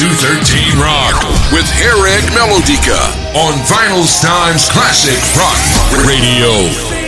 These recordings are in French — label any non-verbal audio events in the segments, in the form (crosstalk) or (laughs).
213 Rock with Eric Melodica on Vinyl Times Classic Rock Radio.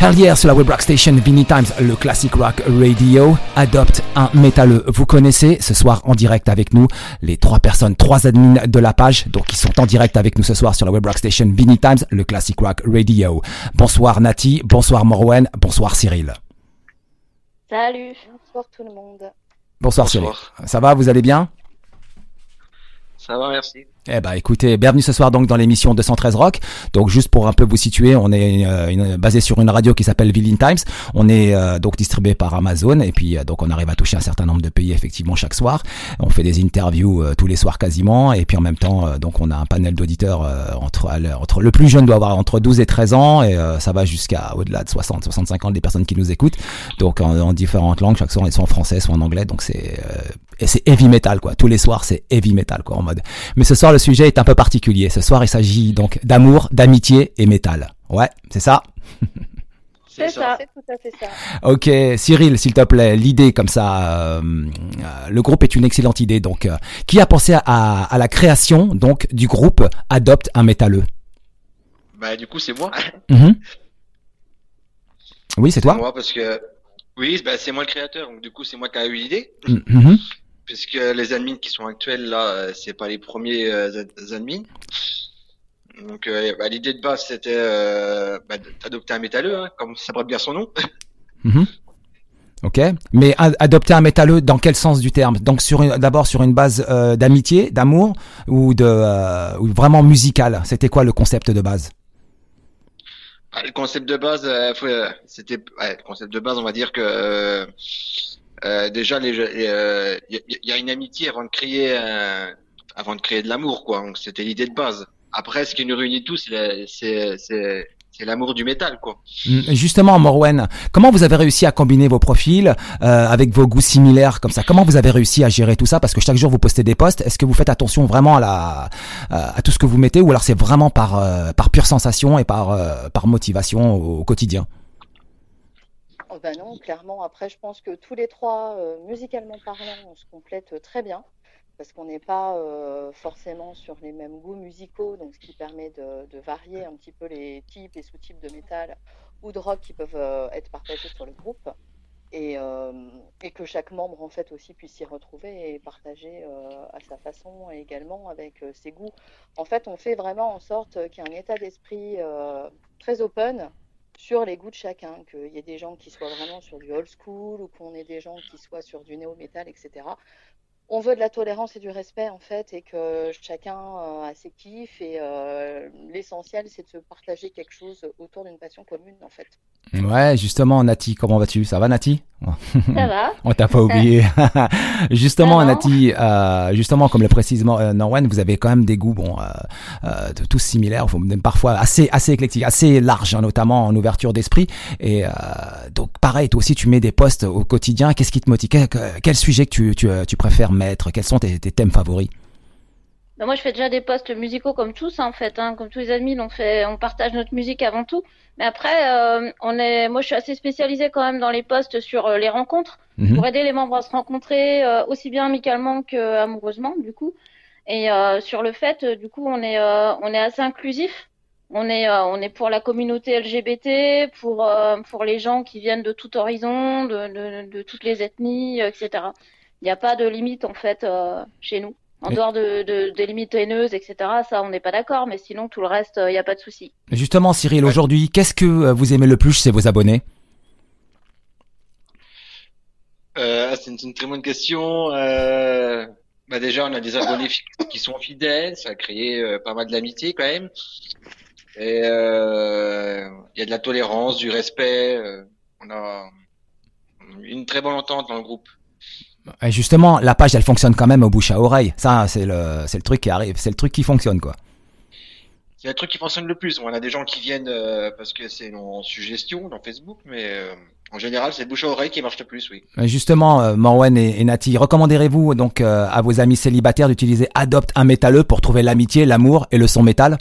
Hier sur la web rock station Vinny Times, le classic rock radio adopte un métalleux. Vous connaissez ce soir en direct avec nous les trois personnes, trois admins de la page, donc ils sont en direct avec nous ce soir sur la web rock station Vinny Times, le classic rock radio. Bonsoir Nati, bonsoir Morwen, bonsoir Cyril. Salut, bonsoir tout le monde. Bonsoir, Cyril. Ça va, vous allez bien? Ça va, merci. Eh ben, écoutez, bienvenue ce soir donc dans l'émission 213 Rock. Donc juste pour un peu vous situer, on est euh, basé sur une radio qui s'appelle Villain Times. On est euh, donc distribué par Amazon et puis euh, donc on arrive à toucher un certain nombre de pays effectivement chaque soir. On fait des interviews tous les soirs quasiment et puis en même temps donc on a un panel d'auditeurs entre entre le plus jeune doit avoir entre 12 et 13 ans et ça va jusqu'à au-delà de 60 65 ans des personnes qui nous écoutent. Donc en, en différentes langues, chaque soir ils sont en français, soit en anglais. Donc c'est et c'est heavy metal quoi. Tous les soirs c'est heavy metal quoi en mode. Mais ce soir sujet est un peu particulier. Ce soir il s'agit donc d'amour, d'amitié et métal. Ouais, c'est ça? C'est ça, c'est tout à fait ça. Ok, Cyril, s'il te plaît, l'idée comme ça, euh, euh, le groupe est une excellente idée. Donc, euh, qui a pensé à, à, la création donc du groupe Adopte un métalleux? Bah, du coup, c'est moi. Mhm. (laughs) Oui, c'est toi. Moi, parce que oui, bah, c'est moi le créateur. Donc, du coup, c'est moi qui a eu l'idée. Mhm puisque les admins qui sont actuels là, euh, c'est pas les premiers euh, admins. Donc euh, bah, l'idée de base c'était bah, d'adopter un métalleux, hein, comme ça porte bien son nom. (laughs) Mhm. Ok, mais adopter un métalleux dans quel sens du terme? Donc sur d'abord sur une base d'amitié, d'amour ou de ou vraiment musical? C'était quoi le concept de base? Ah, Le concept de base, c'était le concept de base, on va dire que euh, déjà, il euh, y, a une amitié avant de créer, avant de créer de l'amour, quoi. C'était l'idée de base. Après, ce qui nous réunit tous, c'est l'amour du métal, quoi. Mm, justement, Morwen, comment vous avez réussi à combiner vos profils euh, avec vos goûts similaires comme ça? Comment vous avez réussi à gérer tout ça? Parce que chaque jour vous postez des posts. Est-ce que vous faites attention vraiment à la à tout ce que vous mettez, ou alors c'est vraiment par par pure sensation et par par motivation au quotidien? Bah non, clairement. Après, je pense que tous les trois, euh, musicalement parlant, on se complète très bien parce qu'on n'est pas euh, forcément sur les mêmes goûts musicaux, donc ce qui permet de, varier un petit peu les types et sous-types de métal ou de rock qui peuvent euh, être partagés sur le groupe. Et, et, que chaque membre en fait aussi puisse s'y retrouver et partager à sa façon et également avec ses goûts. En fait, on fait vraiment en sorte qu'il y ait un état d'esprit très open sur les goûts de chacun, qu'il y ait des gens qui soient vraiment sur du old school ou qu'on ait des gens qui soient sur du néo-metal, etc on veut de la tolérance et du respect en fait, et que chacun euh, a ses kiffs. Et euh, l'essentiel, c'est de se partager quelque chose autour d'une passion commune en fait. Ouais, justement, Nati, comment vas-tu? Ça va, Nati? Ça va. (laughs) On t'a pas oublié. (laughs) justement, Nati, euh, justement, comme le précise Norwen, vous avez quand même des goûts, bon, tous similaires, parfois assez, assez éclectiques, assez larges, hein, notamment en ouverture d'esprit. Et donc, pareil, toi aussi, tu mets des posts au quotidien. Qu'est-ce qui te motive? Quel, sujet que tu, tu, tu préfères quels sont tes, thèmes favoris? Bah, moi, je fais déjà des posts musicaux comme tous, hein, en fait, hein, comme tous les amis, on fait, on partage notre musique avant tout. Mais après, euh, on est, moi, je suis assez spécialisée quand même dans les posts sur euh, les rencontres mhm. pour aider les membres à se rencontrer euh, aussi bien amicalement que amoureusement, du coup. Et sur le fait, du coup, on est, on est assez inclusif. On est, on est pour la communauté LGBT, pour, pour les gens qui viennent de tout horizon, de, de, de toutes les ethnies, etc. Il n'y a pas de limite en fait euh, chez nous. En dehors de, de, des limites haineuses, etc., ça, on n'est pas d'accord, mais sinon, tout le reste, il euh, n'y a pas de souci. Justement, Cyril, aujourd'hui, qu'est-ce que euh, vous aimez le plus chez vos abonnés? Euh, C'est une, très bonne question. Euh, bah déjà, on a des abonnés qui sont fidèles, ça a créé pas mal d'amitié quand même. Et il y a de la tolérance, du respect. on a une très bonne entente dans le groupe. Et justement, la page, elle fonctionne quand même au bouche à oreille. Ça, c'est le, c'est le truc qui arrive, c'est le truc qui fonctionne, quoi. C'est le truc qui fonctionne le plus. On a des gens qui viennent euh, parce que c'est en suggestion dans Facebook, mais euh, en général, c'est le bouche à oreille qui marche le plus, oui. Justement, euh, Morwen et, et Nati, recommanderez-vous donc euh, à vos amis célibataires d'utiliser Adopte un métalleux pour trouver l'amitié, l'amour et le son métal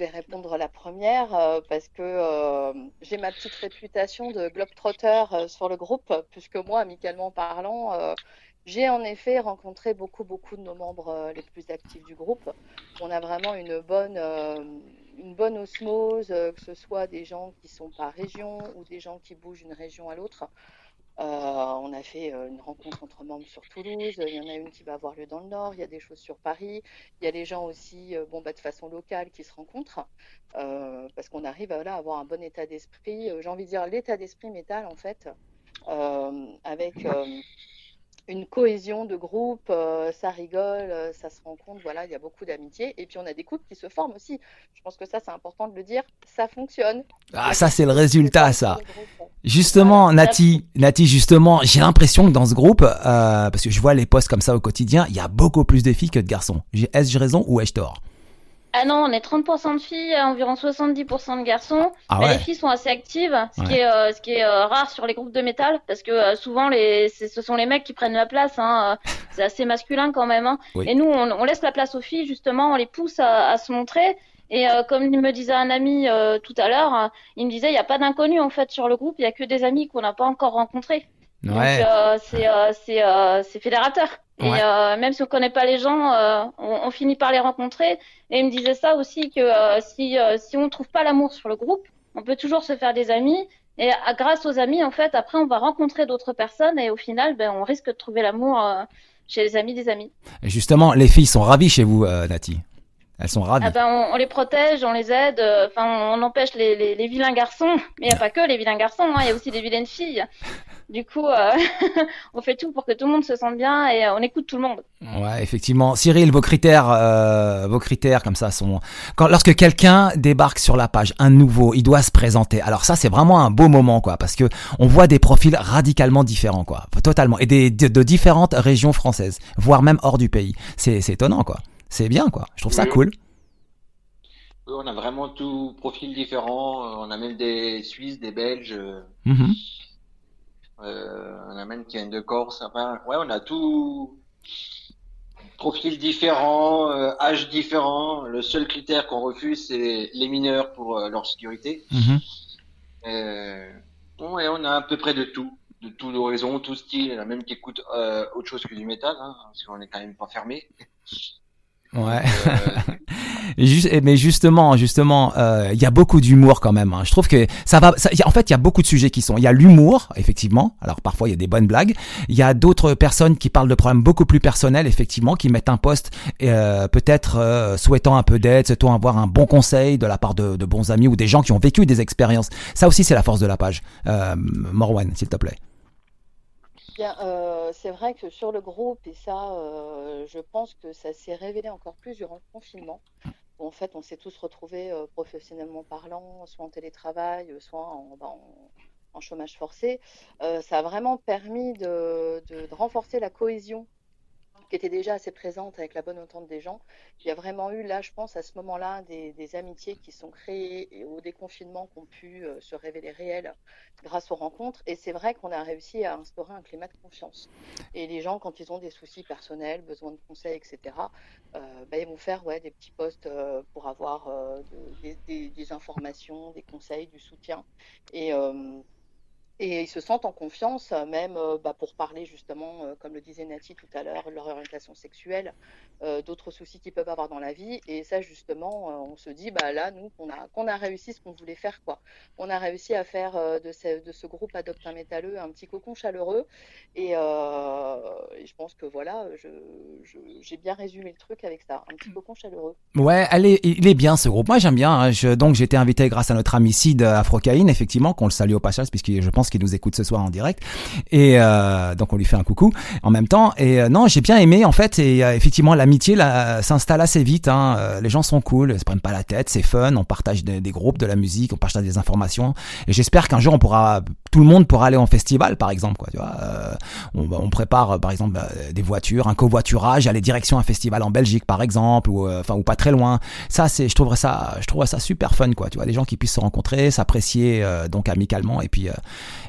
vais répondre la première euh, parce que euh, j'ai ma petite réputation de globetrotter euh, sur le groupe, puisque moi, amicalement parlant, j'ai en effet rencontré beaucoup, beaucoup de nos membres les plus actifs du groupe. On a vraiment une bonne, une bonne osmose, que ce soit des gens qui sont par région ou des gens qui bougent d'une région à l'autre. Euh, on a fait euh, une rencontre entre membres sur Toulouse, il y en a une qui va avoir lieu dans le Nord, il y a des choses sur Paris, il y a des gens aussi, euh, bon, bah, de façon locale, qui se rencontrent, parce qu'on arrive à avoir un bon état d'esprit. J'ai envie de dire l'état d'esprit métal, en fait, avec une cohésion de groupe, euh, ça rigole, euh, ça se rencontre, voilà, il y a beaucoup d'amitié. Et puis on a des couples qui se forment aussi. Je pense que ça, c'est important de le dire, ça fonctionne. Ah, ça, c'est le résultat, ça. Justement, Nati, Nati, justement, j'ai l'impression que dans ce groupe, euh, parce que je vois les posts comme ça au quotidien, il y a beaucoup plus de filles que de garçons. J'ai- Est-ce raison ou ai-je tort? Ah non, on est 30% de filles, environ 70% de garçons. Ah ouais les filles sont assez actives, ce Ouais. qui est, euh, ce qui est euh, rare sur les groupes de métal, parce que euh, souvent les, ce sont les mecs qui prennent la place. Hein, euh, (laughs) c'est assez masculin quand même. Hein. Oui. Et nous, on, on laisse la place aux filles justement, on les pousse à, à se montrer. Et euh, comme il me disait un ami euh, tout à l'heure, il me disait il n'y a pas d'inconnus en fait sur le groupe, il y a que des amis qu'on n'a pas encore rencontrés. Donc Ouais. euh, c'est euh, c'est euh, c'est fédérateur. Et Ouais. euh, même si on connaît pas les gens, euh, on, on finit par les rencontrer. Et il me disait ça aussi que euh, si si on trouve pas l'amour sur le groupe, on peut toujours se faire des amis. Et à- grâce aux amis, en fait, après on va rencontrer d'autres personnes et au final, ben on risque de trouver l'amour chez les amis des amis. Et justement, les filles sont ravies chez vous, Nati. Elles sont ravies. Ah ben on, on les protège, on les aide. Enfin, on, on empêche les, les, les vilains garçons. Mais il n'y a pas que les vilains garçons, hein, il y a aussi des vilaines filles. Du coup, euh, (laughs) on fait tout pour que tout le monde se sente bien et euh, on écoute tout le monde. Ouais, effectivement. Cyril, vos critères, euh, vos critères comme ça sont quand lorsque quelqu'un débarque sur la page, un nouveau, il doit se présenter. Alors ça, c'est vraiment un beau moment, quoi, parce que on voit des profils radicalement différents, quoi, totalement, et des de, de différentes régions françaises, voire même hors du pays. C'est c'est étonnant, quoi. C'est bien, quoi. Je trouve ça Oui. cool. Oui, on a vraiment tout profil différent. On a même des Suisses, des Belges, euh, Mhm. Euh, on a même qui viennent de Corse. Enfin, ouais, on a tout profil différent, euh, âge différent. Le seul critère qu'on refuse, c'est les mineurs pour euh, leur sécurité. Mhm. Euh, ouais, on a à peu près de tout, de tout d'horizon, tout style. Il y en a même qui écoutent autre chose que du métal, hein, parce qu'on est quand même pas fermé. Ouais. (laughs) Euh, Et juste- et- mais justement, justement, euh, il y a beaucoup d'humour quand même. hein. Je trouve que ça va. ça- en fait, il y a beaucoup de sujets qui sont. Il y a l'humour, effectivement. Alors parfois il y a des bonnes blagues. Il y a d'autres personnes qui parlent de problèmes beaucoup plus personnels, effectivement, qui mettent un post, euh, peut-être euh, souhaitant un peu d'aide, souhaitant avoir un bon conseil de la part de, de bons amis ou des gens qui ont vécu des expériences. Ça aussi, c'est la force de la page. Euh, Morwan, s'il te plaît. Euh, c'est vrai que sur le groupe, et ça, euh, je pense que ça s'est révélé encore plus durant le confinement. En fait, on s'est tous retrouvés euh, professionnellement parlant, soit en télétravail, euh, soit en, bah, en- chômage forcé. Euh, ça a vraiment permis de renforcer la cohésion qui était déjà assez présente avec la bonne entente des gens. Il y a vraiment eu là, je pense, à ce moment-là, des, amitiés qui sont créées et au déconfinement qui ont pu euh, se révéler réelles grâce aux rencontres. Et c'est vrai qu'on a réussi à instaurer un climat de confiance. Et les gens, quand ils ont des soucis personnels, besoin de conseils, etc., euh, bah, ils vont faire ouais, des petits posts euh, pour avoir de- des, des- informations, des conseils, du soutien. Et, et ils se sentent en confiance, euh, même euh, bah, pour parler justement, euh, comme le disait Nati tout à l'heure, de leur orientation sexuelle, euh, d'autres soucis qu'ils peuvent avoir dans la vie. Et ça, justement, euh, on se dit, bah, là, nous, qu'on a, qu'on a réussi ce qu'on voulait faire. quoi. On a réussi à faire de, ce, de ce groupe Adopte un métalleux un petit cocon chaleureux. Et, et je pense que voilà, je, je- j'ai bien résumé le truc avec ça, un petit cocon chaleureux. Ouais, est, il est bien ce groupe. Moi, j'aime bien. hein. Je, donc, j'ai été invité grâce à notre ami Sid Afrocaïne, effectivement, qu'on le salue au passage, puisque je pense qu'il nous écoute ce soir en direct. Et euh, donc on lui fait un coucou en même temps. Et euh, non, j'ai bien aimé en fait. Et euh, effectivement, l'amitié s'installe assez vite. Hein. Euh, Les gens sont cool, ils se prennent pas la tête, c'est fun. On partage des, des groupes, de la musique, on partage des informations. Et j'espère qu'un jour on pourra, tout le monde pourra aller en festival, par exemple. Quoi, tu vois, Euh, on, on prépare par exemple euh, des voitures, un covoiturage, aller direction un festival en Belgique, par exemple, ou euh, enfin ou pas très loin. Ça, c'est, je trouverais ça, je trouverais ça super fun, quoi. Tu vois, les gens qui puissent se rencontrer, s'apprécier donc amicalement et puis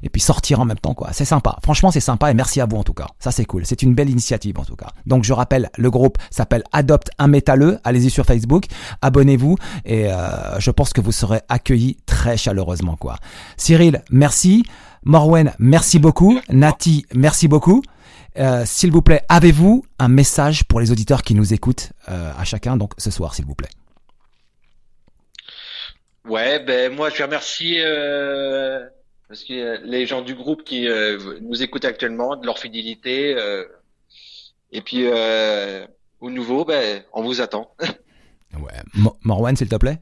et puis sortir en même temps, quoi. C'est sympa. Franchement, c'est sympa et merci à vous en tout cas. Ça, c'est cool. C'est une belle initiative en tout cas. Donc, je rappelle, le groupe s'appelle Adopte un métalleux. Allez-y sur Facebook, abonnez-vous et euh, je pense que vous serez accueillis très chaleureusement, quoi. Cyril, merci. Morwen, merci beaucoup. Nati, merci beaucoup. Euh, s'il vous plaît, avez-vous un message pour les auditeurs qui nous écoutent euh, à chacun, donc ce soir, s'il vous plaît? Ouais, ben moi je euh, parce que euh, les gens du groupe qui euh, nous écoutent actuellement, de leur fidélité. euh, et puis euh, au nouveau, ben on vous attend. (laughs) Ouais. Mo- Morwen, s'il te plaît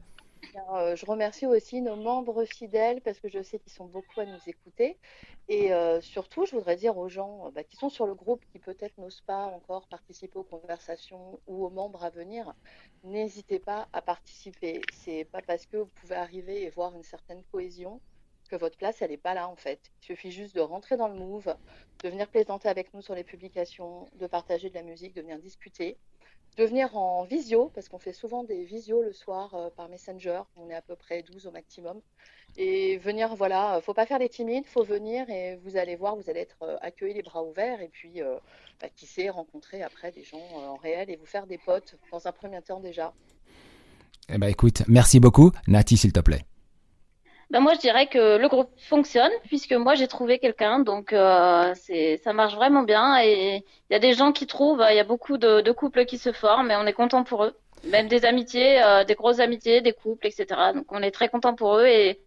euh, je remercie aussi nos membres fidèles parce que je sais qu'ils sont beaucoup à nous écouter. Et euh, surtout, je voudrais dire aux gens bah, qui sont sur le groupe, qui peut-être n'osent pas encore participer aux conversations ou aux membres à venir, n'hésitez pas à participer. C'est pas parce que vous pouvez arriver et voir une certaine cohésion que votre place, elle n'est pas là en fait. Il suffit juste de rentrer dans le move, de venir plaisanter avec nous sur les publications, de partager de la musique, de venir discuter de venir en visio, parce qu'on fait souvent des visios le soir euh, par Messenger, on est à peu près 12 au maximum, et venir, voilà, faut pas faire les timides, faut venir et vous allez voir, vous allez être euh, accueillis les bras ouverts, et puis, euh, bah, qui sait, rencontrer après des gens en réel et vous faire des potes dans un premier temps déjà. Eh ben écoute, merci beaucoup. Nati, s'il te plaît. Ben moi, je dirais que le groupe fonctionne puisque moi j'ai trouvé quelqu'un, donc euh, c'est ça marche vraiment bien et il y a des gens qui trouvent, il y a beaucoup de, couples qui se forment et on est content pour eux, même des amitiés, euh, des grosses amitiés, des couples, etc. Donc on est très content pour eux et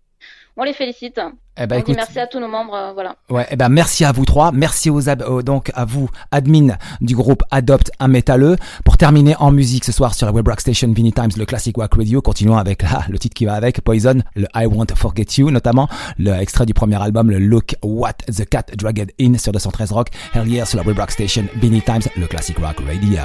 on les félicite. Eh ben on écoute, dit merci à tous nos membres, euh, voilà. ouais, eh ben merci à vous trois, merci aux ab- aux- donc à vous admin du groupe Adopte un métalleux. Pour terminer en musique ce soir sur la Web Rock Station Vinny Times, le classic rock radio, continuons avec (laughs) ah, le titre qui va avec Poison, le I Won't Forget You notamment, le extrait du premier album, le Look What the Cat Dragged In sur 213 Rock, Yeah sur la Web Rock Station Vinny Times, le classic rock radio.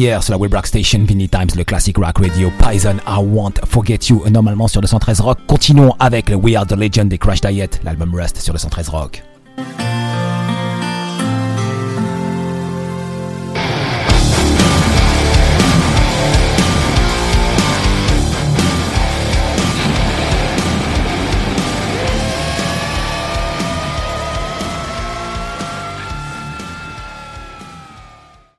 Yeah, sur la Web Rock Station, Vinny Times, le classic rock radio, Poison, I Won't Forget You, normalement sur le 113 Rock. Continuons avec le We Are the Legend des Crash Diet, l'album Rust sur le 113 Rock.